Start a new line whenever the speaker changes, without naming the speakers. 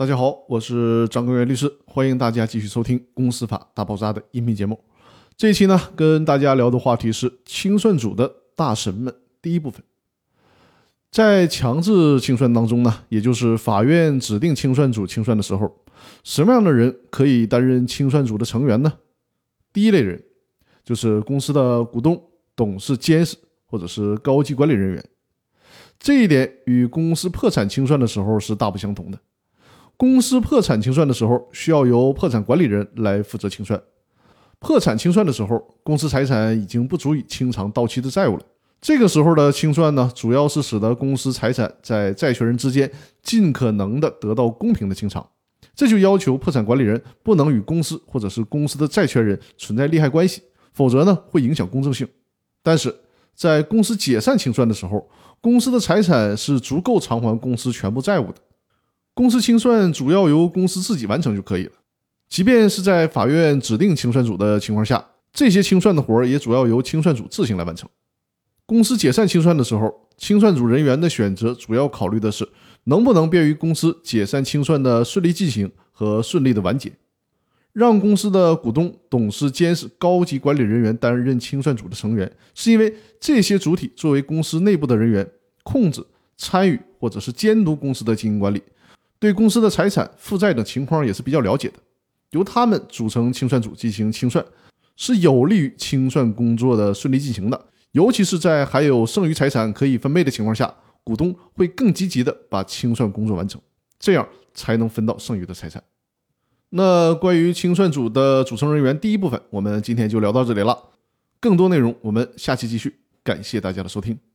大家好，我是张根源律师，欢迎大家继续收听《公司法大爆炸》的音频节目。这一期呢，跟大家聊的话题是清算组的大神们。第一部分，在强制清算当中呢，也就是法院指定清算组清算的时候，什么样的人可以担任清算组的成员呢？第一类人就是公司的股东、董事、监事或者是高级管理人员。这一点与公司破产清算的时候是大不相同的。公司破产清算的时候，需要由破产管理人来负责清算。破产清算的时候，公司财产已经不足以清偿到期的债务了。这个时候的清算呢，主要是使得公司财产在债权人之间尽可能的得到公平的清偿。这就要求破产管理人不能与公司或者是公司的债权人存在利害关系，否则呢会影响公正性。但是在公司解散清算的时候，公司的财产是足够偿还公司全部债务的。公司清算主要由公司自己完成就可以了，即便是在法院指定清算组的情况下，这些清算的活儿也主要由清算组自行来完成。公司解散清算的时候，清算组人员的选择主要考虑的是能不能便于公司解散清算的顺利进行和顺利的完结。让公司的股东、董事、监事、高级管理人员担任清算组的成员，是因为这些主体作为公司内部的人员，控制、参与或者是监督公司的经营管理。对公司的财产、负债等情况也是比较了解的，由他们组成清算组进行清算，是有利于清算工作的顺利进行的。尤其是在还有剩余财产可以分配的情况下，股东会更积极的把清算工作完成，这样才能分到剩余的财产。那关于清算组的组成人员，第一部分我们今天就聊到这里了，更多内容我们下期继续。感谢大家的收听。